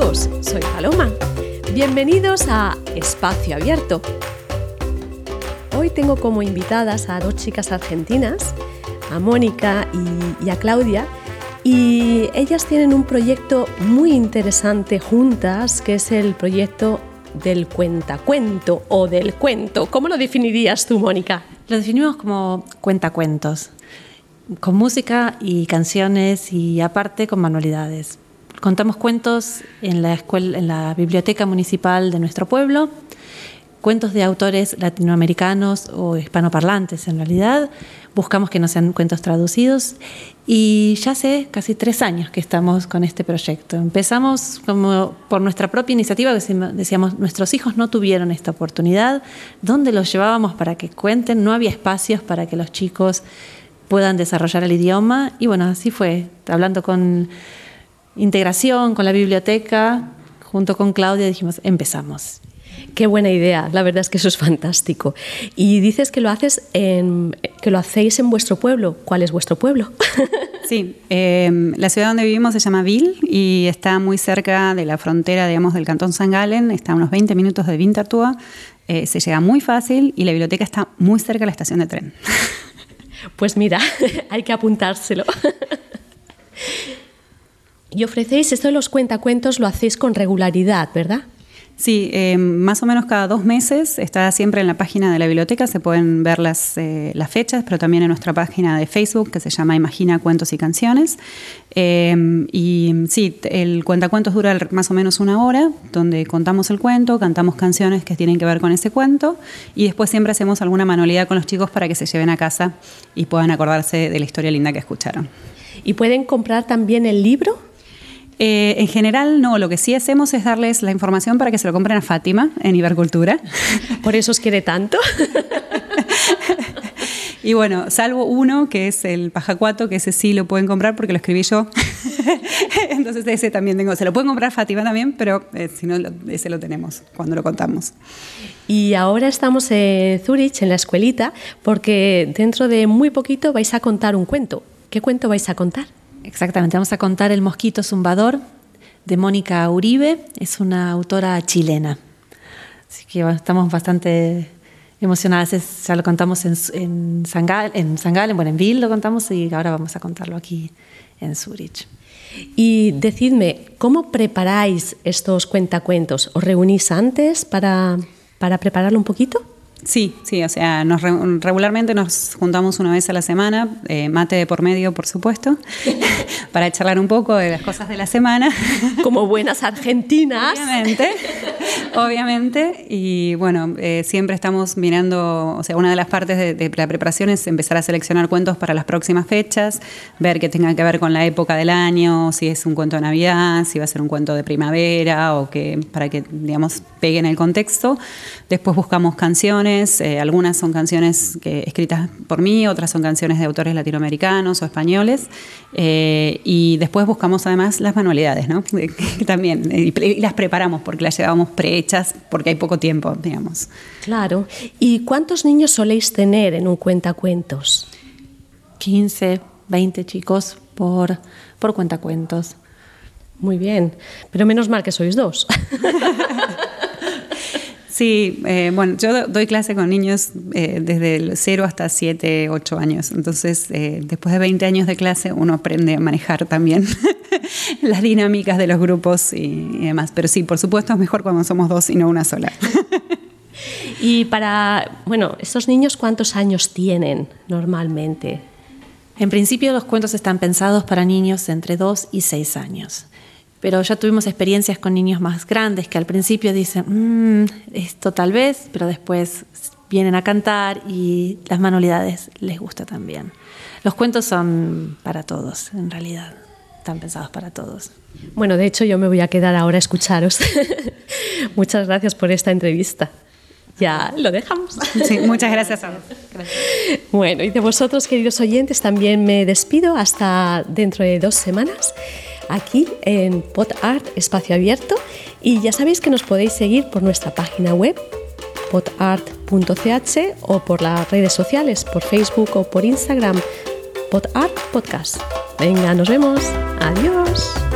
amigos, soy Paloma. Bienvenidos a Espacio Abierto. Hoy tengo como invitadas a dos chicas argentinas, a Mónica y, y a Claudia, y ellas tienen un proyecto muy interesante juntas, que es el proyecto del cuentacuento o del cuento. ¿Cómo lo definirías tú, Mónica? Lo definimos como cuentacuentos, con música y canciones y aparte con manualidades. Contamos cuentos en la, escuela, en la biblioteca municipal de nuestro pueblo, cuentos de autores latinoamericanos o hispanoparlantes en realidad. Buscamos que no sean cuentos traducidos y ya hace casi tres años que estamos con este proyecto. Empezamos como por nuestra propia iniciativa, decíamos, nuestros hijos no tuvieron esta oportunidad, ¿dónde los llevábamos para que cuenten? No había espacios para que los chicos puedan desarrollar el idioma y bueno, así fue, hablando con integración, con la biblioteca, junto con Claudia dijimos, empezamos. Qué buena idea, la verdad es que eso es fantástico. Y dices que lo haces en, que lo hacéis en vuestro pueblo. ¿Cuál es vuestro pueblo? Sí, em, la ciudad donde vivimos se llama Ville y está muy cerca de la frontera, digamos, del cantón San Galen, está a unos 20 minutos de Winterthur, eh, se llega muy fácil y la biblioteca está muy cerca de la estación de tren. Pues mira, hay que apuntárselo. Y ofrecéis esto de los cuentacuentos, lo hacéis con regularidad, ¿verdad? Sí, eh, más o menos cada dos meses está siempre en la página de la biblioteca, se pueden ver las, eh, las fechas, pero también en nuestra página de Facebook que se llama Imagina Cuentos y Canciones. Eh, y sí, el cuentacuentos dura más o menos una hora, donde contamos el cuento, cantamos canciones que tienen que ver con ese cuento y después siempre hacemos alguna manualidad con los chicos para que se lleven a casa y puedan acordarse de la historia linda que escucharon. ¿Y pueden comprar también el libro? Eh, en general, no. Lo que sí hacemos es darles la información para que se lo compren a Fátima en Ibercultura. ¿Por eso os quiere tanto? Y bueno, salvo uno, que es el pajacuato, que ese sí lo pueden comprar porque lo escribí yo. Entonces ese también tengo. Se lo pueden comprar Fátima también, pero eh, si no, ese lo tenemos cuando lo contamos. Y ahora estamos en Zurich, en la escuelita, porque dentro de muy poquito vais a contar un cuento. ¿Qué cuento vais a contar? Exactamente, vamos a contar El mosquito zumbador de Mónica Uribe, es una autora chilena. Así que estamos bastante emocionadas, ya lo contamos en, en, Sangal, en Sangalen, bueno, lo contamos y ahora vamos a contarlo aquí en Zurich. Y decidme, ¿cómo preparáis estos cuentacuentos? ¿Os reunís antes para, para prepararlo un poquito? Sí, sí, o sea, nos regularmente nos juntamos una vez a la semana, eh, mate de por medio, por supuesto, para charlar un poco de las cosas de la semana. Como buenas argentinas. Obviamente, obviamente. Y bueno, eh, siempre estamos mirando, o sea, una de las partes de, de, la preparación es empezar a seleccionar cuentos para las próximas fechas, ver que tengan que ver con la época del año, si es un cuento de Navidad, si va a ser un cuento de primavera, o que para que, digamos, peguen el contexto. Después buscamos canciones eh, algunas son canciones que, escritas por mí, otras son canciones de autores latinoamericanos o españoles, eh, y después buscamos además las manualidades, ¿no? También, y, las preparamos porque las llevamos prehechas porque hay poco tiempo, digamos. Claro. ¿Y cuántos niños soléis tener en un cuentacuentos? 15, 20 chicos por, por cuentacuentos. Muy bien, pero menos mal que sois dos. Sí, eh, bueno, yo doy clase con niños eh, desde el 0 hasta 7, 8 años. Entonces, eh, después de 20 años de clase, uno aprende a manejar también las dinámicas de los grupos y, y, demás. Pero sí, por supuesto, es mejor cuando somos dos y no una sola. y para, bueno, ¿estos niños cuántos años tienen normalmente? En principio, los cuentos están pensados para niños entre 2 y 6 años pero ya tuvimos experiencias con niños más grandes que al principio dicen, mmm, esto tal vez, pero después vienen a cantar y las manualidades les gusta también. Los cuentos son para todos, en realidad, están pensados para todos. Bueno, de hecho yo me voy a quedar ahora a escucharos. Muchas gracias por esta entrevista. Ya lo dejamos. Sí, muchas gracias a vos. Bueno, y de vosotros, queridos oyentes, también me despido hasta dentro de dos semanas aquí en PodArt Espacio Abierto y ya sabéis que nos podéis seguir por nuestra página web podart.ch o por las redes sociales, por Facebook o por Instagram, PodArt Podcast. Venga, nos vemos. Adiós.